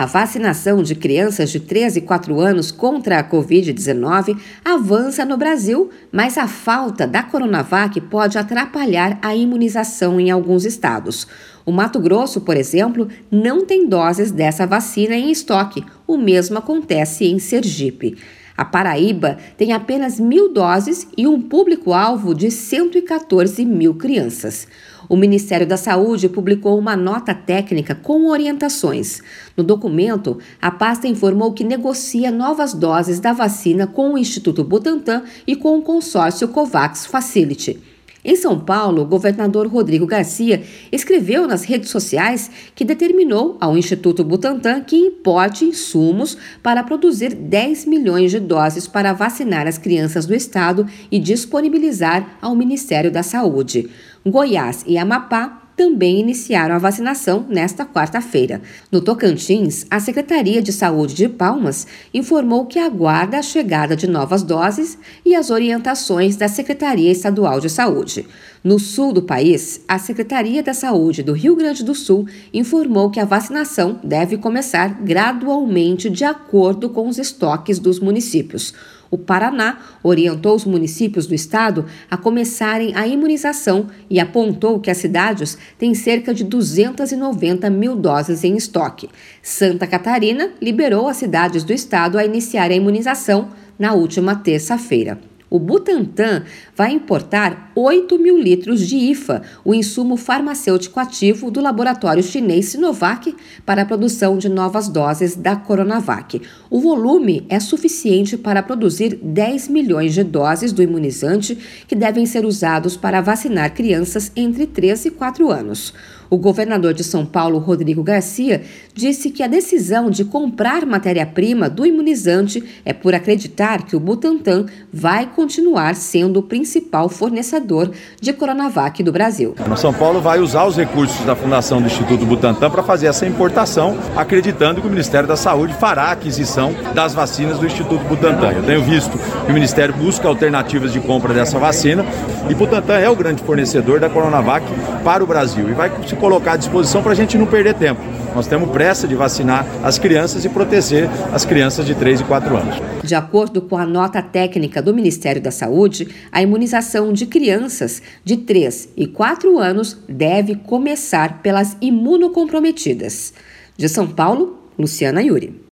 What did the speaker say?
A vacinação de crianças de 3 e 4 anos contra a Covid-19 avança no Brasil, mas a falta da Coronavac pode atrapalhar a imunização em alguns estados. O Mato Grosso, por exemplo, não tem doses dessa vacina em estoque. O mesmo acontece em Sergipe. A Paraíba tem apenas mil doses e um público-alvo de 114 mil crianças. O Ministério da Saúde publicou uma nota técnica com orientações. No documento, a pasta informou que negocia novas doses da vacina com o Instituto Butantan e com o consórcio COVAX Facility. Em São Paulo, o governador Rodrigo Garcia escreveu nas redes sociais que determinou ao Instituto Butantan que importe insumos para produzir 10 milhões de doses para vacinar as crianças do estado e disponibilizar ao Ministério da Saúde. Goiás e Amapá também iniciaram a vacinação nesta quarta-feira. No Tocantins, a Secretaria de Saúde de Palmas informou que aguarda a chegada de novas doses e as orientações da Secretaria Estadual de Saúde. No sul do país, a Secretaria da Saúde do Rio Grande do Sul informou que a vacinação deve começar gradualmente de acordo com os estoques dos municípios. O Paraná orientou os municípios do estado a começarem a imunização e apontou que as cidades têm cerca de 290 mil doses em estoque. Santa Catarina liberou as cidades do estado a iniciar a imunização na última terça-feira. O Butantan vai importar 8 mil litros de IFA, o insumo farmacêutico ativo do laboratório chinês Sinovac, para a produção de novas doses da Coronavac. O volume é suficiente para produzir 10 milhões de doses do imunizante que devem ser usados para vacinar crianças entre 3 e 4 anos. O governador de São Paulo, Rodrigo Garcia, disse que a decisão de comprar matéria-prima do imunizante é por acreditar que o Butantan vai continuar sendo o principal fornecedor de Coronavac do Brasil. São Paulo vai usar os recursos da Fundação do Instituto Butantan para fazer essa importação, acreditando que o Ministério da Saúde fará a aquisição das vacinas do Instituto Butantan. Eu tenho visto que o Ministério busca alternativas de compra dessa vacina e Butantan é o grande fornecedor da Coronavac para o Brasil e vai se colocar à disposição para a gente não perder tempo. Nós temos pressa de vacinar as crianças e proteger as crianças de 3 e 4 anos. De acordo com a nota técnica do Ministério da Saúde, a imunização de crianças de 3 e 4 anos deve começar pelas imunocomprometidas. De São Paulo, Luciana Yuri.